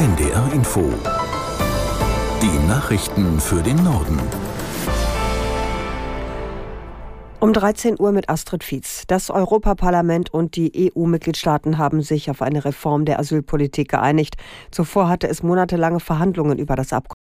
NDR Info. Die Nachrichten für den Norden. Um 13 Uhr mit Astrid Fietz. Das Europaparlament und die EU-Mitgliedstaaten haben sich auf eine Reform der Asylpolitik geeinigt. Zuvor hatte es monatelange Verhandlungen über das Abkommen